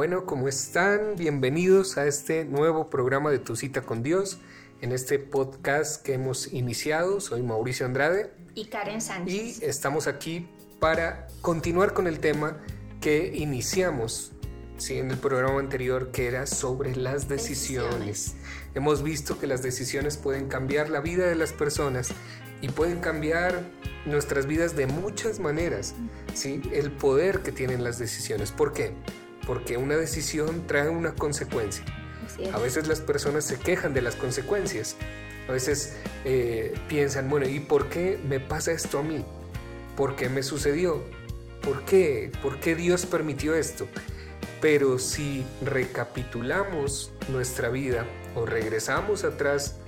Bueno, ¿cómo están? Bienvenidos a este nuevo programa de Tu cita con Dios. En este podcast que hemos iniciado, soy Mauricio Andrade. Y Karen Sánchez. Y estamos aquí para continuar con el tema que iniciamos ¿sí? en el programa anterior, que era sobre las decisiones. Hemos visto que las decisiones pueden cambiar la vida de las personas y pueden cambiar nuestras vidas de muchas maneras. ¿sí? El poder que tienen las decisiones. ¿Por qué? Porque una decisión trae una consecuencia. A veces las personas se quejan de las consecuencias. A veces eh, piensan, bueno, ¿y por qué me pasa esto a mí? ¿Por qué me sucedió? ¿Por qué? ¿Por qué Dios permitió esto? Pero si recapitulamos nuestra vida o regresamos atrás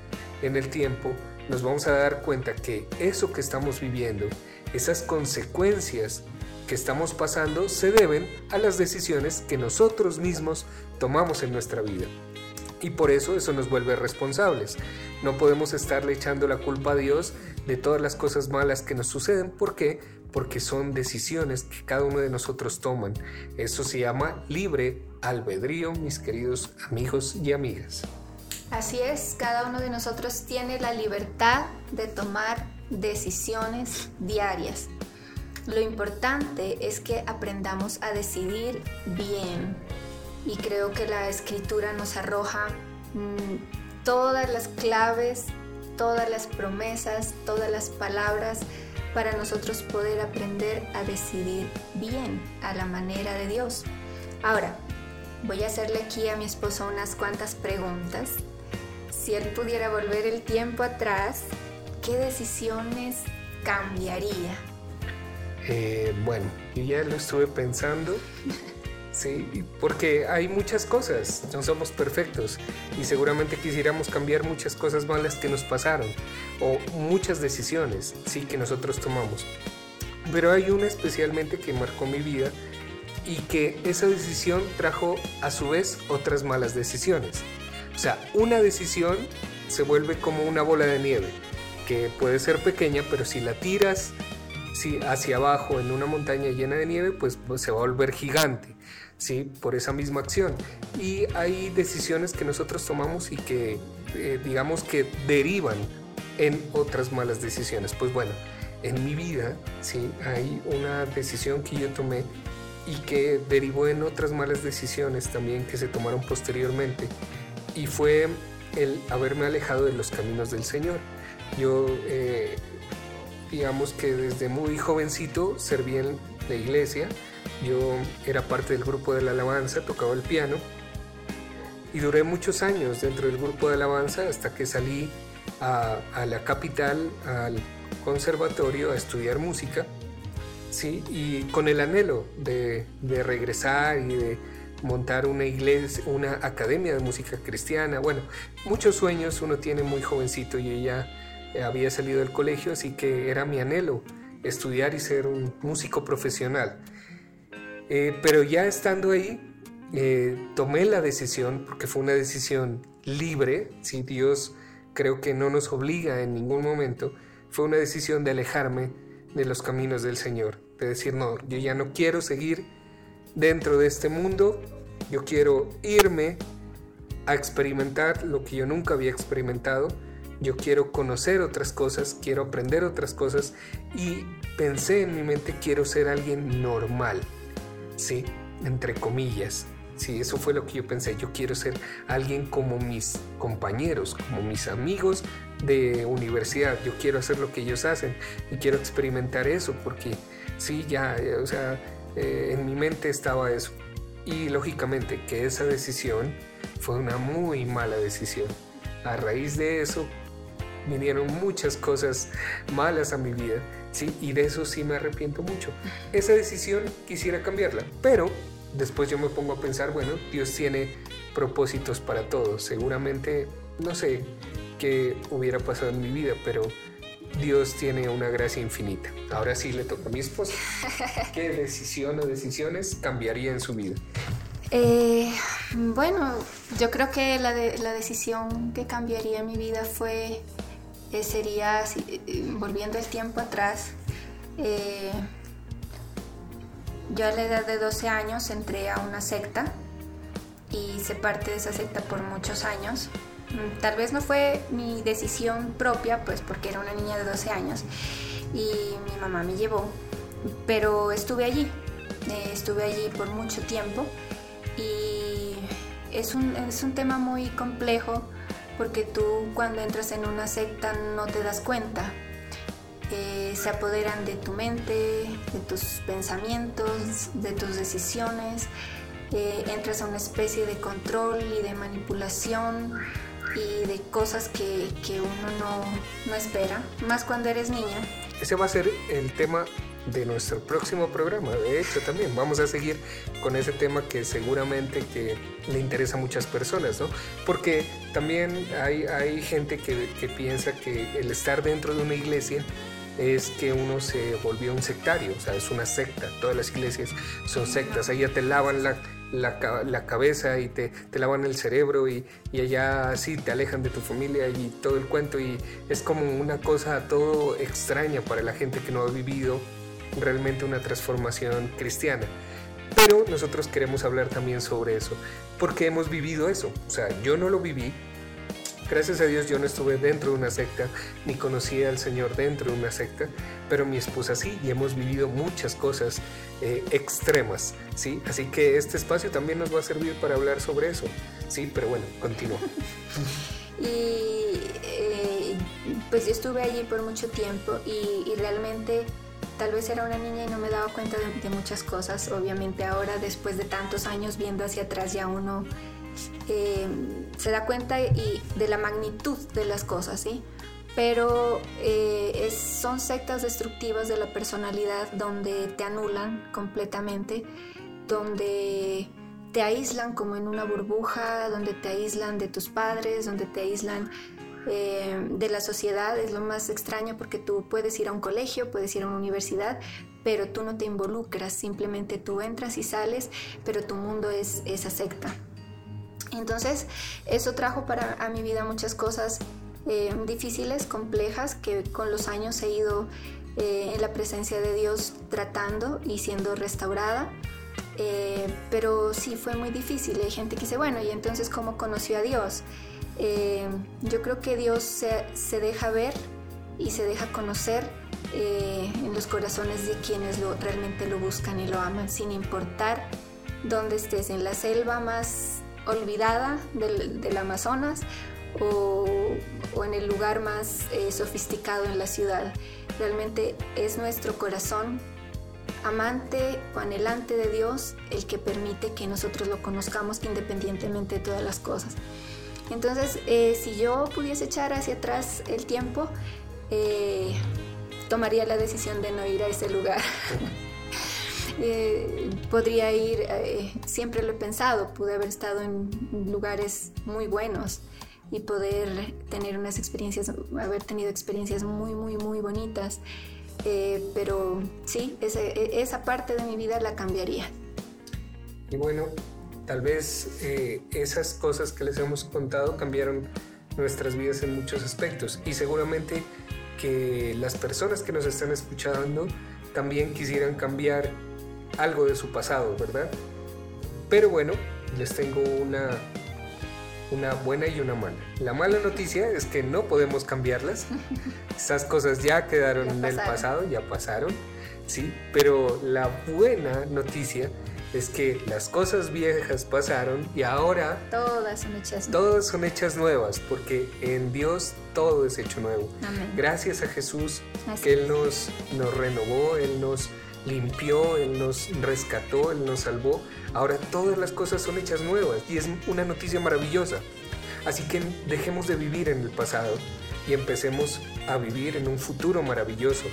en el tiempo, nos vamos a dar cuenta que eso que estamos viviendo, esas consecuencias que estamos pasando, se deben a las decisiones que nosotros mismos tomamos en nuestra vida. Y por eso eso nos vuelve responsables. No podemos estarle echando la culpa a Dios de todas las cosas malas que nos suceden. ¿Por qué? Porque son decisiones que cada uno de nosotros toman. Eso se llama libre albedrío, mis queridos amigos y amigas. Así es, cada uno de nosotros tiene la libertad de tomar decisiones diarias. Lo importante es que aprendamos a decidir bien. Y creo que la escritura nos arroja mm, todas las claves, todas las promesas, todas las palabras para nosotros poder aprender a decidir bien a la manera de Dios. Ahora, voy a hacerle aquí a mi esposo unas cuantas preguntas si él pudiera volver el tiempo atrás, ¿qué decisiones cambiaría? Eh, bueno, yo ya lo estuve pensando. Sí, porque hay muchas cosas, no somos perfectos y seguramente quisiéramos cambiar muchas cosas malas que nos pasaron o muchas decisiones, sí, que nosotros tomamos. Pero hay una especialmente que marcó mi vida y que esa decisión trajo a su vez otras malas decisiones. O sea, una decisión se vuelve como una bola de nieve, que puede ser pequeña, pero si la tiras hacia abajo en una montaña llena de nieve, pues, pues, se va a volver gigante, ¿sí? Por esa misma acción. Y hay decisiones que nosotros tomamos y que, eh, digamos que derivan en otras malas decisiones. Pues bueno, en mi vida, ¿sí? Hay una decisión que yo tomé y que derivó en otras malas decisiones también que se tomaron posteriormente y fue el haberme alejado de los caminos del Señor. Yo, eh, digamos que desde muy jovencito serví en la iglesia, yo era parte del grupo de la alabanza, tocaba el piano y duré muchos años dentro del grupo de alabanza hasta que salí a, la capital, al conservatorio, a estudiar música, ¿sí? y con el anhelo de, de regresar y de montar una iglesia, una academia de música cristiana. Bueno, muchos sueños uno tiene muy jovencito y ella había salido del colegio, así que era mi anhelo estudiar y ser un músico profesional. Eh, pero ya estando ahí, eh, tomé la decisión, porque fue una decisión libre, si Dios creo que no nos obliga en ningún momento, fue una decisión de alejarme de los caminos del Señor, de decir, no, yo ya no quiero seguir dentro de este mundo, yo quiero irme a experimentar lo que yo nunca había experimentado, yo quiero conocer otras cosas, quiero aprender otras cosas y pensé en mi mente quiero ser alguien normal, ¿sí? Entre comillas. Sí, eso fue lo que yo pensé. Yo quiero ser alguien como mis compañeros, como mis amigos de universidad. Yo quiero hacer lo que ellos hacen y quiero experimentar eso porque sí, ya, o sea, eh, en mi mente estaba eso. Y lógicamente que esa decisión fue una muy mala decisión. A raíz de eso vinieron muchas cosas malas a mi vida, ¿sí? Y de eso sí me arrepiento mucho. Esa decisión quisiera cambiarla, pero después yo me pongo a pensar, bueno, Dios tiene propósitos para todos. Seguramente, no sé qué hubiera pasado en mi vida, pero Dios tiene una gracia infinita. Ahora sí le toca a mi esposa. ¿Qué decisión o decisiones cambiaría en su vida? Eh, bueno, yo creo que la, la, decisión que cambiaría en mi vida fue, eh, sería, eh, volviendo el tiempo atrás, yo a la edad de 12 años entré a una secta y hice parte de esa secta por muchos años. Mm, tal vez no fue mi decisión propia, pues porque era una niña de 12 años y mi mamá me llevó, pero estuve allí, eh, estuve allí por mucho tiempo y es un, es un tema muy complejo porque tú cuando entras en una secta no te das cuenta. Eh, se apoderan de tu mente, de tus pensamientos, de tus decisiones, eh, entras a una especie de control y de manipulación y de cosas que, que uno no, no espera, más cuando eres niña. Ese va a ser el tema de nuestro próximo programa. De hecho, también vamos a seguir con ese tema que seguramente que le interesa a muchas personas, ¿no? Porque también hay, hay gente que, que piensa que el estar dentro de una iglesia es que uno se volvió un sectario, o sea, es una secta. Todas las iglesias son sectas. Ya te lavan la, la, la cabeza y te, te, lavan el cerebro y, y, allá así te alejan de tu familia y todo el cuento. Y es como una cosa todo extraña para la gente que no ha vivido realmente una transformación cristiana. Pero nosotros queremos hablar también sobre eso, porque hemos vivido eso. O sea, yo no lo viví. Gracias a Dios yo no estuve dentro de una secta, ni conocí al Señor dentro de una secta, pero mi esposa sí, y hemos vivido muchas cosas eh, extremas, ¿sí? Así que este espacio también nos va a servir para hablar sobre eso, ¿sí? Pero bueno, continúo. y eh, pues yo estuve allí por mucho tiempo y realmente tal vez era una niña y no me daba cuenta de, muchas cosas. Obviamente ahora, después de tantos años viendo hacia atrás, ya uno eh, se da cuenta y de la magnitud de las cosas, ¿sí? Pero eh, son sectas destructivas de la personalidad donde te anulan completamente, donde te aíslan como en una burbuja, donde te aíslan de tus padres, donde te aíslan eh, de la sociedad. Es lo más extraño porque tú puedes ir a un colegio, puedes ir a una universidad, pero tú no te involucras, simplemente tú entras y sales, pero tu mundo es esa secta. Entonces, eso trajo para a mi vida muchas cosas eh, difíciles, complejas, que con los años he ido eh, en la presencia de Dios tratando y siendo restaurada. Pero sí fue muy difícil. Hay gente que dice, bueno, ¿y entonces cómo conoció a Dios? Eh, yo creo que Dios se, deja ver y se deja conocer eh, en los corazones de quienes realmente lo buscan y lo aman, sin importar dónde estés, en la selva más olvidada del, Amazonas o, o, en el lugar más eh, sofisticado en la ciudad. Realmente es nuestro corazón amante o anhelante de Dios el que permite que nosotros lo conozcamos independientemente de todas las cosas. Entonces, eh, si yo pudiese echar hacia atrás el tiempo, eh, tomaría la decisión de no ir a ese lugar. eh, podría ir, eh, siempre lo he pensado, pude haber estado en lugares muy buenos y poder tener unas experiencias, haber tenido experiencias muy, muy, muy bonitas. Pero sí, ese, esa parte de mi vida la cambiaría. Y bueno, tal vez eh, esas cosas que les hemos contado cambiaron nuestras vidas en muchos aspectos y seguramente que las personas que nos están escuchando también quisieran cambiar algo de su pasado, ¿verdad? Pero bueno, les tengo una, una buena y una mala. La mala noticia es que no podemos cambiarlas. Esas cosas ya quedaron ya en el pasado, ya pasaron, ¿sí? Pero la buena noticia es que las cosas viejas pasaron y ahora todas son hechas nuevas. Todas son hechas nuevas porque en Dios todo es hecho nuevo. Amén. Gracias a Jesús Así que Él nos, nos renovó, Él nos limpió, Él nos rescató, Él nos salvó. Ahora todas las cosas son hechas nuevas y es una noticia maravillosa. Así que dejemos de vivir en el pasado y empecemos a vivir en un futuro maravilloso.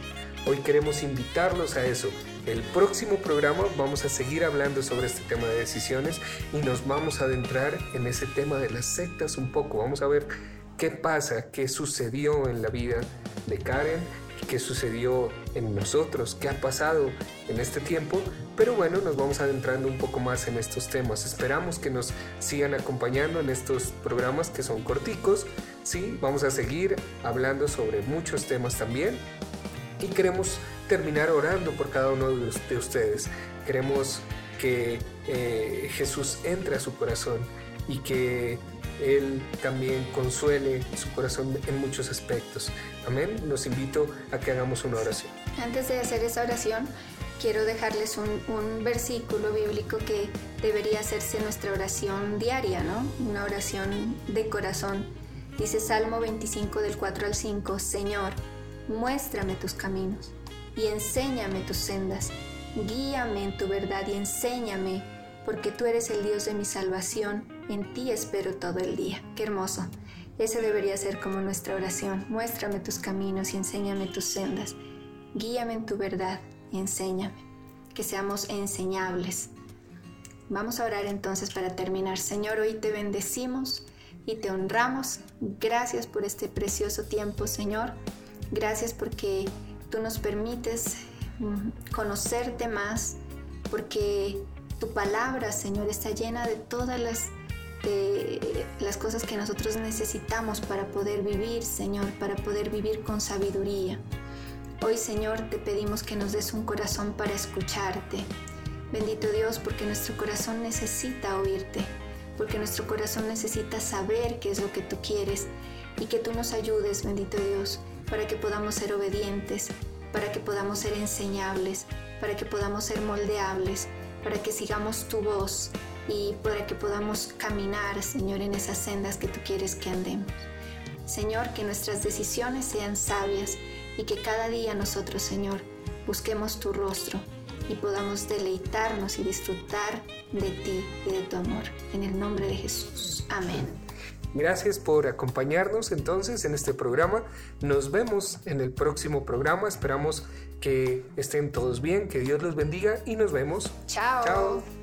Hoy queremos invitarlos a eso. El próximo programa vamos a seguir hablando sobre este tema de decisiones y nos vamos a adentrar en ese tema de las sectas un poco. Vamos a ver qué pasa, qué sucedió en la vida de Karen, qué sucedió en nosotros, qué ha pasado en este tiempo. Pero bueno, nos vamos adentrando un poco más en estos temas. Esperamos que nos sigan acompañando en estos programas que son corticos. Sí, vamos a seguir hablando sobre muchos temas también y queremos terminar orando por cada uno de ustedes. Queremos que eh, Jesús entre a su corazón y que Él también consuele su corazón en muchos aspectos. Amén. Los invito a que hagamos una oración. Antes de hacer esa oración, quiero dejarles un, versículo bíblico que debería hacerse nuestra oración diaria, ¿no? Una oración de corazón. Dice Salmo 25 del 4 al 5, Señor, muéstrame tus caminos y enséñame tus sendas. Guíame en tu verdad y enséñame, porque tú eres el Dios de mi salvación. En ti espero todo el día. Qué hermoso. Ese debería ser como nuestra oración. Muéstrame tus caminos y enséñame tus sendas. Guíame en tu verdad enséñame, que seamos enseñables. Vamos a orar entonces para terminar. Señor, hoy te bendecimos y te honramos. Gracias por este precioso tiempo, Señor. Gracias porque tú nos permites mm, conocerte más, porque tu palabra, Señor, está llena de todas las, las cosas que nosotros necesitamos para poder vivir, Señor, para poder vivir con sabiduría. Hoy Señor te pedimos que nos des un corazón para escucharte. Bendito Dios porque nuestro corazón necesita oírte, porque nuestro corazón necesita saber qué es lo que tú quieres y que tú nos ayudes, bendito Dios, para que podamos ser obedientes, para que podamos ser enseñables, para que podamos ser moldeables, para que sigamos tu voz y para que podamos caminar, Señor, en esas sendas que tú quieres que andemos. Señor, que nuestras decisiones sean sabias y que cada día nosotros, Señor, busquemos tu rostro y podamos deleitarnos y disfrutar de ti y de tu amor. En el nombre de Jesús. Amén. Gracias por acompañarnos entonces en este programa. Nos vemos en el próximo programa. Esperamos que estén todos bien, que Dios los bendiga y nos vemos. Chao. Chao.